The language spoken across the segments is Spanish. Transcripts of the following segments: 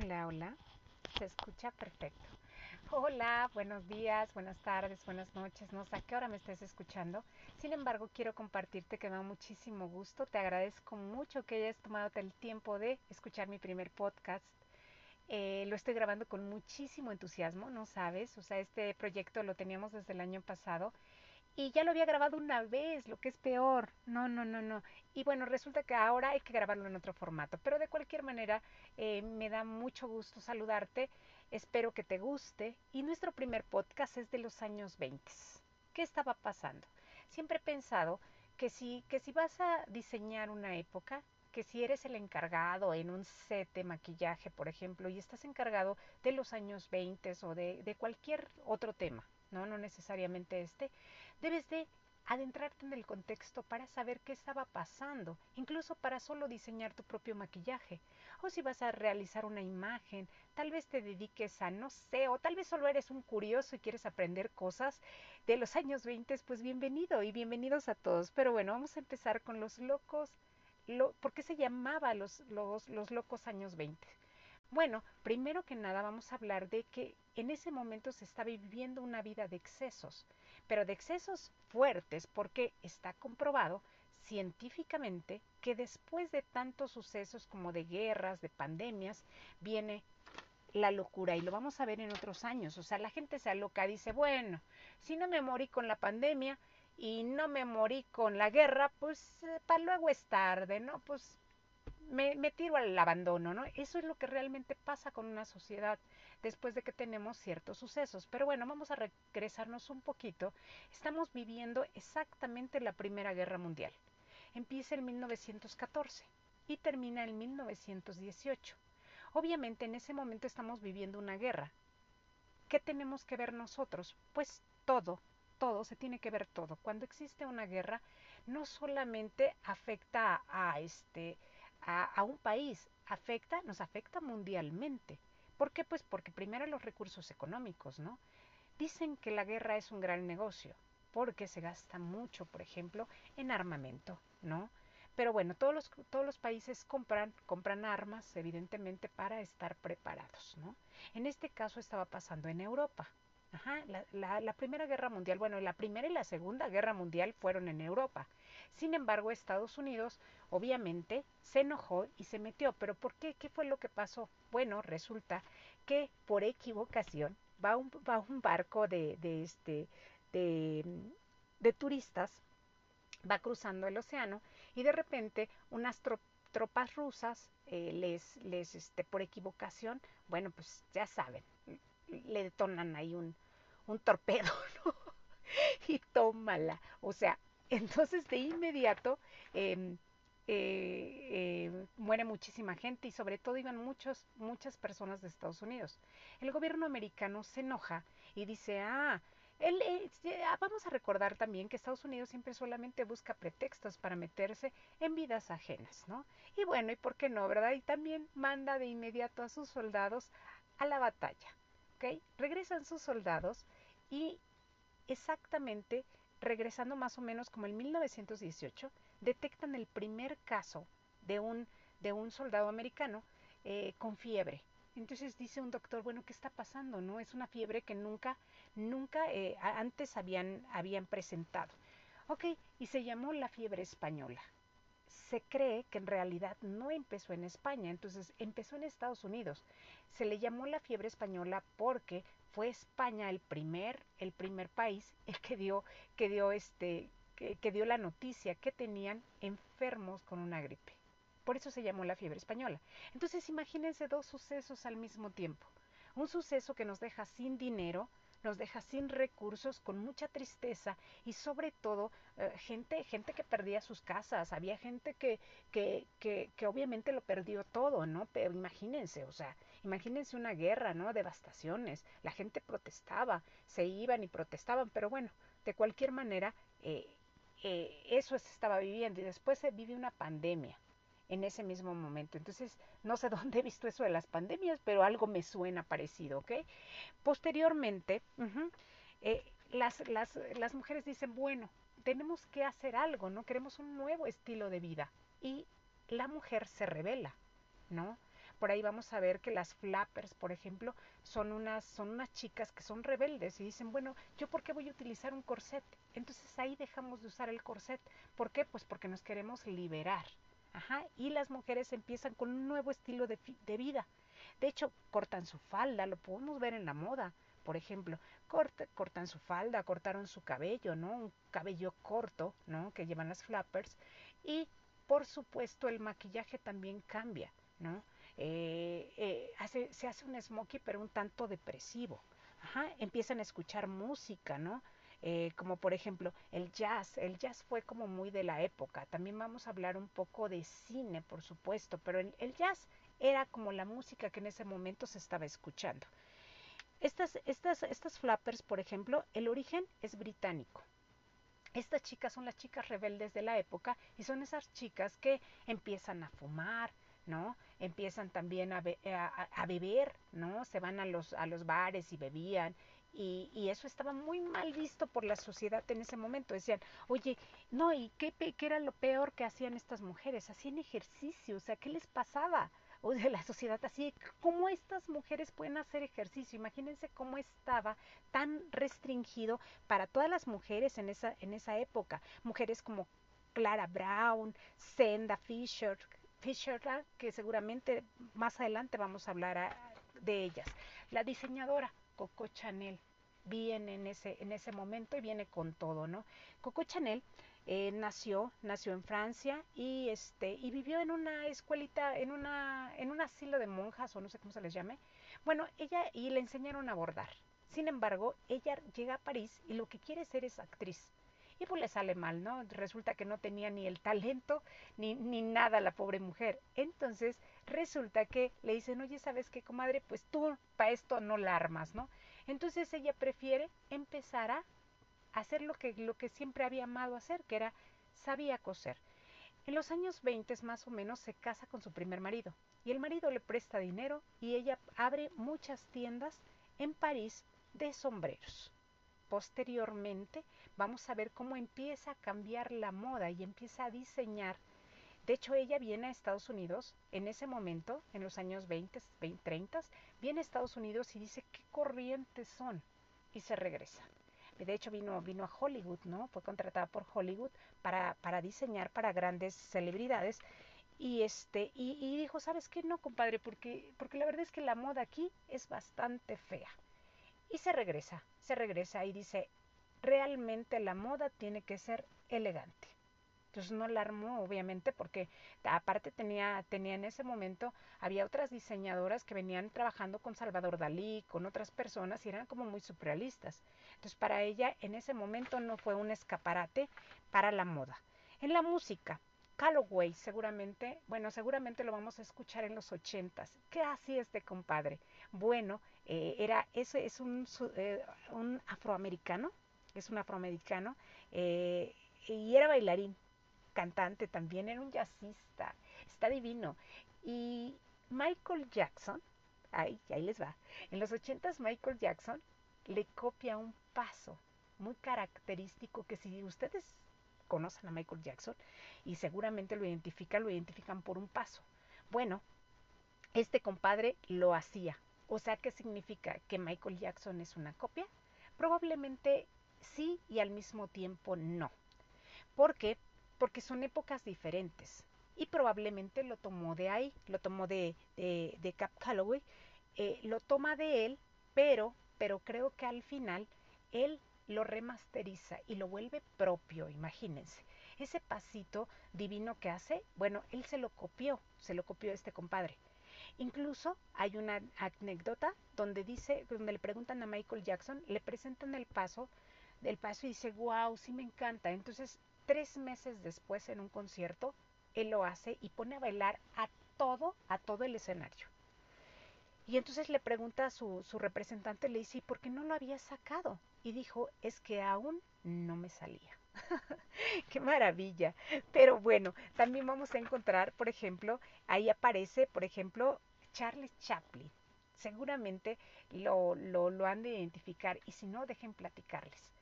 Hola, hola. Se escucha perfecto. Hola, buenos días, buenas tardes, buenas noches. No sé a qué hora me estés escuchando. Sin embargo, quiero compartirte que me da muchísimo gusto. Te agradezco mucho que hayas tomado el tiempo de escuchar mi primer podcast. Eh, lo estoy grabando con muchísimo entusiasmo, no sabes. O sea, este proyecto lo teníamos desde el año pasado y ya lo había grabado una vez, lo que es peor. No, no, no, no. Y bueno, resulta que ahora hay que grabarlo en otro formato. Pero de cualquier manera, eh, me da mucho gusto saludarte. Espero que te guste. Y nuestro primer podcast es de los años 20. ¿Qué estaba pasando? Siempre he pensado que si, que si vas a diseñar una época, que si eres el encargado en un set de maquillaje, por ejemplo, y estás encargado de los años 20 o de, de cualquier otro tema, no, no necesariamente este, debes de adentrarte en el contexto para saber qué estaba pasando, incluso para solo diseñar tu propio maquillaje. O si vas a realizar una imagen, tal vez te dediques a, no sé, o tal vez solo eres un curioso y quieres aprender cosas de los años 20, pues bienvenido y bienvenidos a todos. Pero bueno, vamos a empezar con los locos. Lo, ¿Por qué se llamaba los, los, los locos años 20? Bueno, primero que nada vamos a hablar de que en ese momento se está viviendo una vida de excesos, pero de excesos fuertes porque está comprobado científicamente que después de tantos sucesos como de guerras, de pandemias, viene la locura y lo vamos a ver en otros años. O sea, la gente se aloca, dice, bueno, si no me morí con la pandemia y no me morí con la guerra, pues eh, para luego es tarde, ¿no? Pues me, tiro al abandono, ¿no? Eso es lo que realmente pasa con una sociedad después de que tenemos ciertos sucesos. Pero bueno, vamos a regresarnos un poquito. Estamos viviendo exactamente la Primera Guerra Mundial. Empieza en 1914 y termina en 1918. Obviamente en ese momento estamos viviendo una guerra. ¿Qué tenemos que ver nosotros? Pues todo, todo, se tiene que ver todo. Cuando existe una guerra, no solamente afecta a este a, un país, afecta, nos afecta mundialmente. ¿Por qué? Pues porque primero los recursos económicos, ¿no? Dicen que la guerra es un gran negocio, porque se gasta mucho, por ejemplo, en armamento, ¿no? Pero bueno, todos los, todos los países compran, compran armas, evidentemente, para estar preparados, ¿no? En este caso estaba pasando en Europa. Ajá, la, la, Primera Guerra Mundial, bueno, la Primera y la Segunda Guerra Mundial fueron en Europa. Sin embargo, Estados Unidos obviamente se enojó y se metió. ¿Pero por qué? ¿Qué fue lo que pasó? Bueno, resulta que por equivocación va un, va un barco de, de, este, de, de turistas, va cruzando el océano y de repente unas tropas tropas rusas eh, les, les, este, por equivocación, bueno, pues ya saben, le detonan ahí un, un torpedo, ¿no? y tómala. O sea, entonces de inmediato eh, eh, eh, muere muchísima gente y sobre todo iban muchos, muchas personas de Estados Unidos. El gobierno americano se enoja y dice, ah, él, eh, vamos a recordar también que Estados Unidos siempre solamente busca pretextos para meterse en vidas ajenas, ¿no? Y bueno, ¿y por qué no, verdad? Y también manda de inmediato a sus soldados a la batalla. Regresan sus soldados y exactamente regresando más o menos como en 1918, detectan el primer caso de un, de un soldado americano eh, con fiebre. Entonces dice un doctor, bueno, ¿qué está pasando? No es una fiebre que nunca, nunca eh, antes habían, habían presentado. Ok, y se llamó la fiebre española se cree que en realidad no empezó en España, entonces empezó en Estados Unidos. Se le llamó la fiebre española porque fue España el primer, el primer país el que dio, que dio este, que, que dio la noticia que tenían enfermos con una gripe. Por eso se llamó la fiebre española. Entonces imagínense dos sucesos al mismo tiempo. Un suceso que nos deja sin dinero, nos deja sin recursos, con mucha tristeza y sobre todo eh, gente, gente que perdía sus casas, había gente que, que, que, que, obviamente lo perdió todo, ¿no? Pero imagínense, o sea, imagínense una guerra, ¿no? Devastaciones, la gente protestaba, se iban y protestaban, pero bueno, de cualquier manera, eh, eh, eso se estaba viviendo y después se vive una pandemia en ese mismo momento. Entonces, no sé dónde he visto eso de las pandemias, pero algo me suena parecido, ¿ok? Posteriormente, eh, las, las, las mujeres dicen, bueno, tenemos que hacer algo, ¿no? Queremos un nuevo estilo de vida. Y la mujer se revela, ¿no? por ahí vamos a ver que las flappers, por ejemplo, son unas, son unas chicas que son rebeldes y dicen, bueno, ¿yo por qué voy a utilizar un corset? Entonces ahí dejamos de usar el corset. ¿Por qué? Pues porque nos queremos liberar. Y las mujeres empiezan con un nuevo estilo de, de vida. De hecho, cortan su falda, lo podemos ver en la moda. Por ejemplo, cortan su falda, cortaron su cabello, ¿no? Un cabello corto, ¿no? Que llevan las flappers. Y, por supuesto, el maquillaje también cambia, ¿no? Eh, eh, se hace un smokey, pero un tanto depresivo. Ajá, empiezan a escuchar música, ¿no? Eh, como por ejemplo el jazz. El jazz fue como muy de la época. También vamos a hablar un poco de cine, por supuesto, pero el, el jazz era como la música que en ese momento se estaba escuchando. Estas, estas, estas flappers, por ejemplo, el origen es británico. Estas chicas son las chicas rebeldes de la época y son esas chicas que empiezan a fumar, ¿no? Empiezan también a, a, beber, ¿no? Se van a los, a los bares y bebían. Y, y, eso estaba muy mal visto por la sociedad en ese momento. Decían, oye, no, ¿y qué, qué era lo peor que hacían estas mujeres? Hacían ejercicio, o sea, ¿qué les pasaba? o de la sociedad así, cómo estas mujeres pueden hacer ejercicio. Imagínense cómo estaba tan restringido para todas las mujeres en esa, en esa época. Mujeres como Clara Brown, Senda Fisher, Fisher, que seguramente más adelante vamos a hablar de ellas. La diseñadora Coco Chanel viene en ese, en ese momento y viene con todo, ¿no? Coco Chanel eh, nació, nació en Francia y este y vivió en una escuelita, en una en un asilo de monjas o no sé cómo se les llame. Bueno, ella y le enseñaron a bordar. Sin embargo, ella llega a París y lo que quiere ser es actriz. Y pues le sale mal, ¿no? Resulta que no tenía ni el talento ni, ni nada la pobre mujer. Entonces resulta que le dicen, oye, ¿sabes qué, comadre? Pues tú para esto no la armas, ¿no? Entonces ella prefiere empezar a hacer lo que, lo que siempre había amado hacer, que era sabía coser. En los años 20 más o menos se casa con su primer marido y el marido le presta dinero y ella abre muchas tiendas en París de sombreros. Posteriormente vamos a ver cómo empieza a cambiar la moda y empieza a diseñar. De hecho, ella viene a Estados Unidos en ese momento, en los años 20, 20 30, viene a Estados Unidos y dice qué corrientes son y se regresa de hecho vino, vino a Hollywood, ¿no? Fue contratada por Hollywood para, para diseñar para grandes celebridades. Y este, y, y, dijo, ¿sabes qué? No, compadre, porque, porque la verdad es que la moda aquí es bastante fea. Y se regresa, se regresa y dice, realmente la moda tiene que ser elegante. Entonces no la armó, obviamente, porque aparte tenía, tenía en ese momento, había otras diseñadoras que venían trabajando con Salvador Dalí, con otras personas, y eran como muy surrealistas. Entonces para ella en ese momento no fue un escaparate para la moda. En la música, Calloway seguramente, bueno, seguramente lo vamos a escuchar en los ochentas. ¿Qué hacía este compadre? Bueno, eh, era, ese es un, eh, un afroamericano, es un afroamericano, eh, y era bailarín, cantante también, era un jazzista, está divino. Y Michael Jackson, ahí, ahí les va, en los ochentas Michael Jackson le copia un paso muy característico que si ustedes conocen a Michael Jackson y seguramente lo identifican, lo identifican por un paso. Bueno, este compadre lo hacía. O sea, ¿qué significa? ¿Que Michael Jackson es una copia? Probablemente sí y al mismo tiempo no. ¿Por qué? Porque son épocas diferentes. Y probablemente lo tomó de ahí, lo tomó de, de, Cap Calloway, eh, lo toma de él, pero, pero creo que al final él lo remasteriza y lo vuelve propio, imagínense. Ese pasito divino que hace, bueno, él se lo copió, se lo copió este compadre. Incluso hay una anécdota donde dice, donde le preguntan a Michael Jackson, le presentan el paso del paso y dice, wow, sí me encanta. Entonces Tres meses después en un concierto, él lo hace y pone a bailar a todo, a todo el escenario. Y entonces le pregunta a su, representante, le dice, ¿y por qué no lo había sacado? Y dijo, es que aún no me salía. ¡Qué maravilla! Pero bueno, también vamos a encontrar, por ejemplo, ahí aparece, por ejemplo, Charles Chaplin. Seguramente lo, lo han de identificar y si no, dejen platicarles.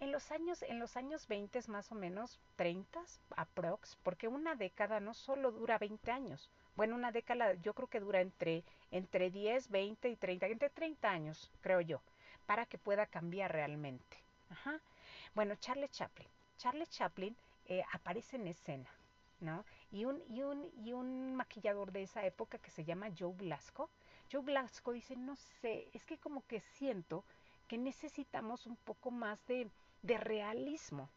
En los años, en los años 20 más o menos, 30 aprox, porque una década no solo dura 20 años. Bueno, una década yo creo que dura entre, entre 10, 20 y 30, entre 30 años, creo yo, para que pueda cambiar realmente. Ajá. Bueno, Charles Chaplin. Charles Chaplin eh, aparece en escena, ¿no? Y un, y, un, y un maquillador de esa época que se llama Joe Blasco. Joe Blasco dice, no sé, es que como que siento que necesitamos un poco más de, de realismo,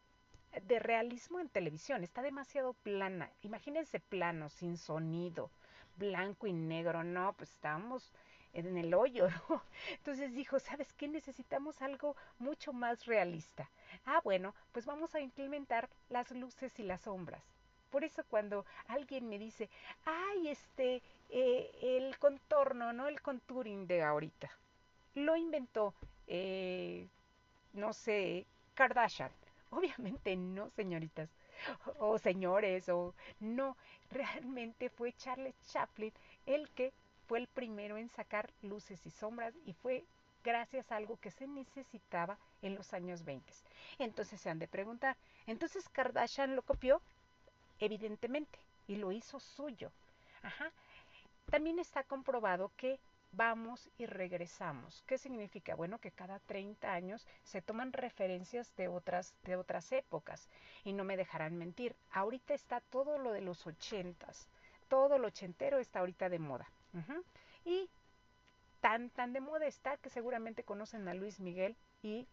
de realismo en televisión. Está demasiado plana. Imagínense plano, sin sonido, blanco y negro. No, pues estábamos en el hoyo, ¿no? Entonces dijo, ¿sabes qué? Necesitamos algo mucho más realista. Ah, bueno, pues vamos a implementar las luces y las sombras. Por eso cuando alguien me dice, ay, este, eh, el contorno, ¿no? El contouring de ahorita. Lo inventó, eh, no sé, Kardashian. Obviamente no, señoritas, o, señores, o no. Realmente fue Charles Chaplin el que fue el primero en sacar luces y sombras y fue gracias a algo que se necesitaba en los años 20. Entonces se han de preguntar, ¿entonces Kardashian lo copió? Evidentemente, y lo hizo suyo. Ajá. También está comprobado que vamos y regresamos. ¿Qué significa? Bueno, que cada 30 años se toman referencias de otras, de otras épocas. Y no me dejarán mentir, ahorita está todo lo de los ochentas. Todo lo ochentero está ahorita de moda. Y tan, tan de moda está que seguramente conocen a Luis Miguel y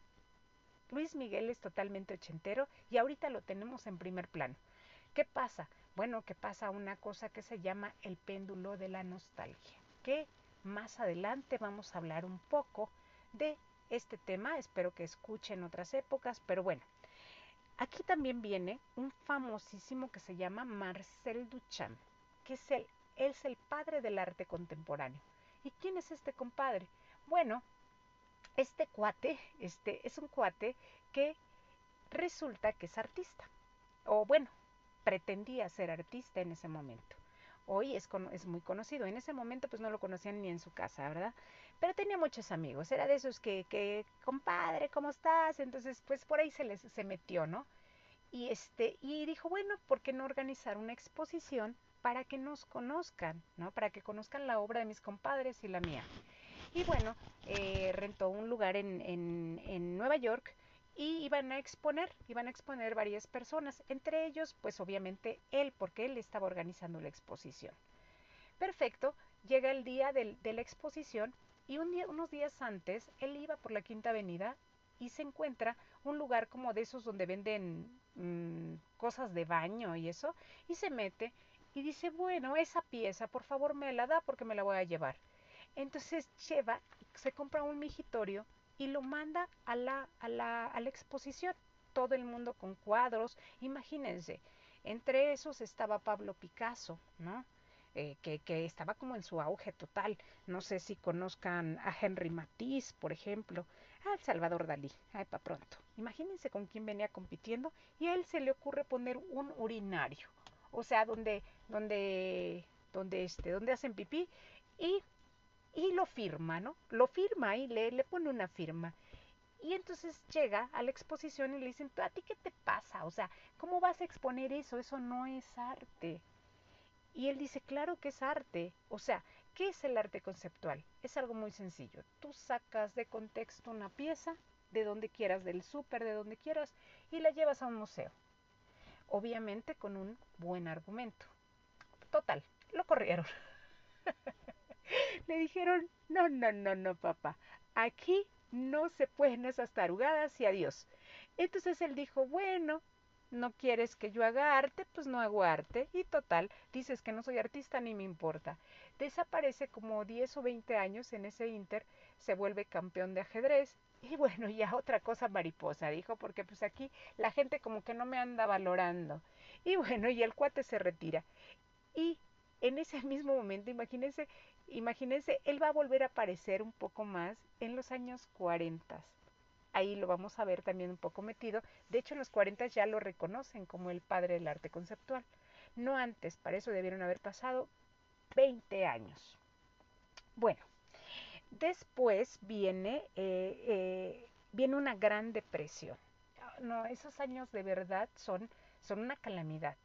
Luis Miguel es totalmente ochentero y ahorita lo tenemos en primer plano. ¿Qué pasa? Bueno, que pasa una cosa que se llama el péndulo de la nostalgia, que más adelante vamos a hablar un poco de este tema, espero que escuchen otras épocas, pero bueno, aquí también viene un famosísimo que se llama Marcel Duchamp, que es el es el padre del arte contemporáneo. ¿Y quién es este compadre? Bueno, este cuate, este es un cuate que resulta que es artista. O bueno, pretendía ser artista en ese momento. Hoy es, es, muy conocido. En ese momento pues no lo conocían ni en su casa, ¿verdad? Pero tenía muchos amigos. Era de esos que, que compadre, ¿cómo estás? Entonces pues por ahí se les se metió, ¿no? Y este y dijo, bueno, ¿por qué no organizar una exposición para que nos conozcan, ¿no? Para que conozcan la obra de mis compadres y la mía. Y bueno, eh, rentó un lugar en, en, en Nueva York y iban a exponer, iban a exponer varias personas, entre ellos, pues obviamente él, porque él estaba organizando la exposición. Perfecto, llega el día del, de la exposición y un día, unos días antes él iba por la Quinta Avenida y se encuentra un lugar como de esos donde venden mmm, cosas de baño y eso, y se mete y dice, bueno, esa pieza, por favor me la da porque me la voy a llevar. Entonces lleva, se compra un migitorio y lo manda a la, a la, a la exposición. Todo el mundo con cuadros. Imagínense, entre esos estaba Pablo Picasso, ¿no? Eh, que, que, estaba como en su auge total. No sé si conozcan a Henry Matisse, por ejemplo, al Salvador Dalí, ay, para pronto. Imagínense con quién venía compitiendo y a él se le ocurre poner un urinario o sea, donde, donde, donde, este, donde hacen pipí y, y lo firma, ¿no? Lo firma y le, le pone una firma. Y entonces llega a la exposición y le dicen, ¿a ti qué te pasa? O sea, ¿cómo vas a exponer eso? Eso no es arte. Y él dice, claro que es arte. O sea, ¿qué es el arte conceptual? Es algo muy sencillo. Tú sacas de contexto una pieza, de donde quieras, del súper, de donde quieras, y la llevas a un museo obviamente con un buen argumento. Total, lo corrieron. Le dijeron, no, no, no, no, papá, aquí no se pueden esas tarugadas y adiós. Entonces él dijo, bueno, no quieres que yo haga arte, pues no hago arte. Y total, dices que no soy artista, ni me importa. Desaparece como 10 o 20 años en ese Inter, se vuelve campeón de ajedrez, y bueno, ya otra cosa mariposa, dijo, porque pues aquí la gente como que no me anda valorando. Y bueno, y el cuate se retira. Y en ese mismo momento, imagínense, imagínense, él va a volver a aparecer un poco más en los años 40. Ahí lo vamos a ver también un poco metido. De hecho, en los 40 ya lo reconocen como el padre del arte conceptual. No antes, para eso debieron haber pasado 20 años. Bueno, Después viene, eh, eh, viene una gran depresión. no, esos años de verdad son, son una calamidad.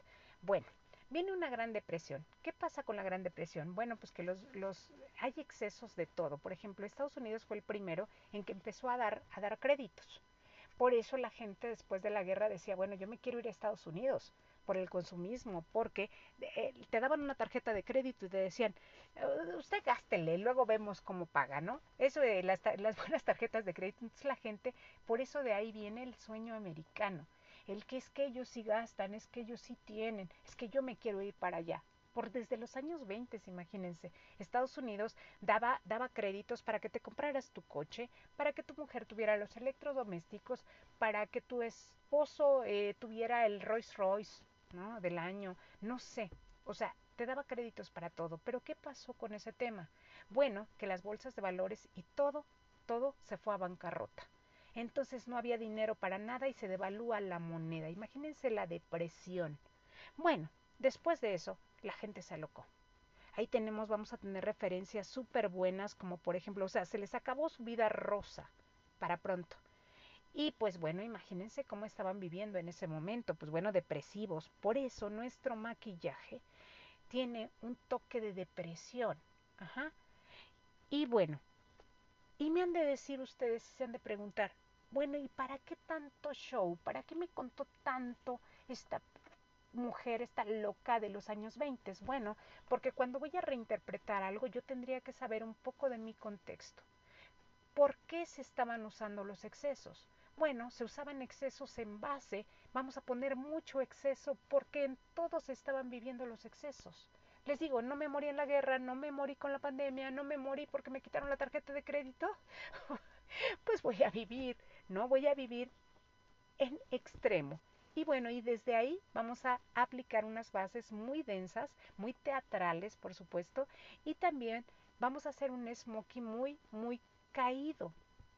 Bueno, viene una gran depresión. ¿Qué pasa con la gran depresión? Bueno, pues que los, los hay excesos de todo. Por ejemplo, Estados Unidos fue el primero en que empezó a dar, a dar créditos. Por eso la gente después de la guerra decía, bueno, yo me quiero ir a Estados Unidos por el consumismo, porque eh, te daban una tarjeta de crédito y te decían, uh, usted gástele, luego vemos cómo paga, ¿no? Eso de las, las buenas tarjetas de crédito, entonces la gente, por eso de ahí viene el sueño americano, el que es que ellos sí gastan, es que ellos sí tienen, es que yo me quiero ir para allá por desde los años 20, imagínense. Estados Unidos daba, daba créditos para que te compraras tu coche, para que tu mujer tuviera los electrodomésticos, para que tu esposo eh, tuviera el Rolls Royce ¿no? del año, no sé. O sea, te daba créditos para todo. Pero ¿qué pasó con ese tema? Bueno, que las bolsas de valores y todo, todo se fue a bancarrota. Entonces no había dinero para nada y se devalúa la moneda. Imagínense la depresión. Bueno, después de eso, la gente se alocó. Ahí tenemos, vamos a tener referencias súper buenas, como por ejemplo, o sea, se les acabó su vida rosa para pronto. Y pues bueno, imagínense cómo estaban viviendo en ese momento, pues bueno, depresivos. Por eso nuestro maquillaje tiene un toque de depresión. Ajá. Y bueno, y me han de decir ustedes, se han de preguntar, bueno, ¿y para qué tanto show? ¿Para qué me contó tanto esta mujer, esta loca de los años 20. Bueno, porque cuando voy a reinterpretar algo yo tendría que saber un poco de mi contexto. ¿Por qué se estaban usando los excesos? Bueno, se usaban excesos en base, vamos a poner mucho exceso porque en todos estaban viviendo los excesos. Les digo, no me morí en la guerra, no me morí con la pandemia, no me morí porque me quitaron la tarjeta de crédito. pues voy a vivir, no voy a vivir en extremo. Y bueno, y desde ahí vamos a aplicar unas bases muy densas, muy teatrales, por supuesto, y también vamos a hacer un smoky muy, muy caído,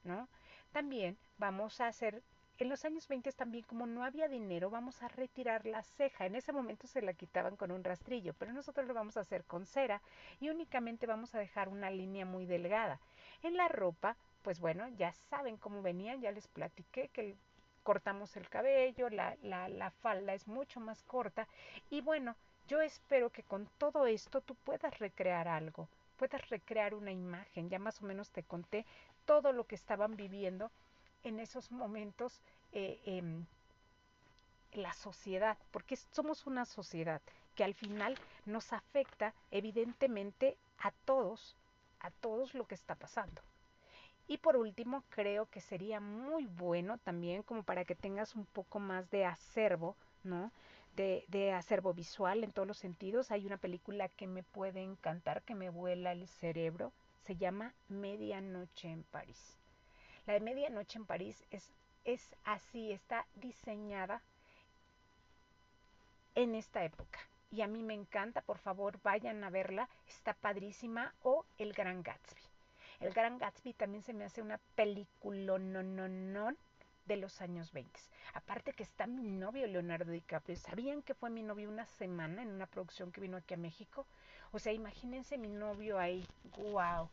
¿no? También vamos a hacer, en los años 20 también como no había dinero, vamos a retirar la ceja. En ese momento se la quitaban con un rastrillo, pero nosotros lo vamos a hacer con cera y únicamente vamos a dejar una línea muy delgada. En la ropa, pues bueno, ya saben cómo venían, ya les platiqué que cortamos el cabello, la, falda es mucho más corta y bueno, yo espero que con todo esto tú puedas recrear algo, puedas recrear una imagen. Ya más o menos te conté todo lo que estaban viviendo en esos momentos eh, eh, la sociedad, porque somos una sociedad que al final nos afecta evidentemente a todos, a todos lo que está pasando. Y por último, creo que sería muy bueno también como para que tengas un poco más de acervo, ¿no? De, acervo visual en todos los sentidos. Hay una película que me puede encantar, que me vuela el cerebro. Se llama Medianoche en París. La de Medianoche en París es, es así, está diseñada en esta época. Y a mí me encanta, por favor, vayan a verla, está padrísima. O El Gran Gatsby. El Gran Gatsby también se me hace una película de los años 20. Aparte que está mi novio Leonardo DiCaprio. ¿Sabían que fue mi novio una semana en una producción que vino aquí a México? O sea, imagínense mi novio ahí. ¡Wow!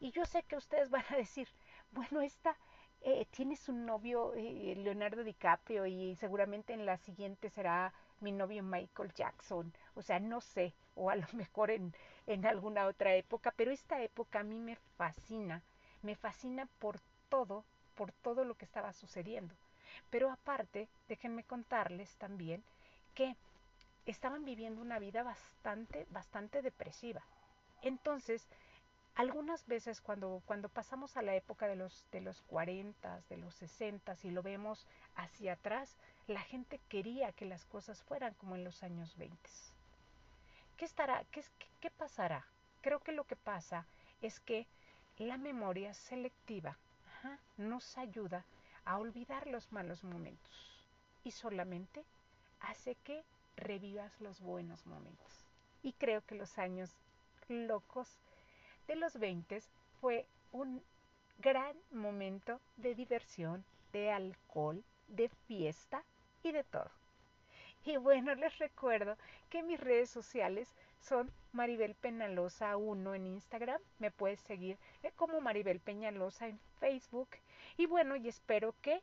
Y yo sé que ustedes van a decir, bueno, esta eh, tienes un novio eh, Leonardo DiCaprio y seguramente en la siguiente será mi novio Michael Jackson. O sea, no sé, o a lo mejor en, en alguna otra época, pero esta época a mí me fascina, me fascina por todo, por todo lo que estaba sucediendo. Pero aparte, déjenme contarles también que estaban viviendo una vida bastante, bastante depresiva. Entonces, algunas veces cuando, cuando pasamos a la época de los, de los 40, de los 60 y lo vemos hacia atrás, la gente quería que las cosas fueran como en los años 20. ¿Qué, estará, qué, pasará? Creo que lo que pasa es que la memoria selectiva nos ayuda a olvidar los malos momentos y solamente hace que revivas los buenos momentos. Y creo que los años locos de los 20 fue un gran momento de diversión, de alcohol, de fiesta y de todo. Y bueno, les recuerdo que mis redes sociales son Maribel Peñalosa 1 en Instagram. Me puedes seguir eh, como Maribel Peñalosa en Facebook. Y bueno, y espero que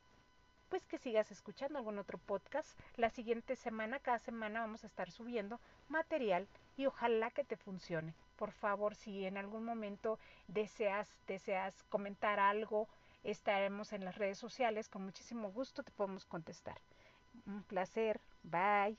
pues que sigas escuchando algún otro podcast. La siguiente semana, cada semana vamos a estar subiendo material y ojalá que te funcione. Por favor, si en algún momento deseas, deseas comentar algo, estaremos en las redes sociales. Con muchísimo gusto te podemos contestar. Un placer. Bye.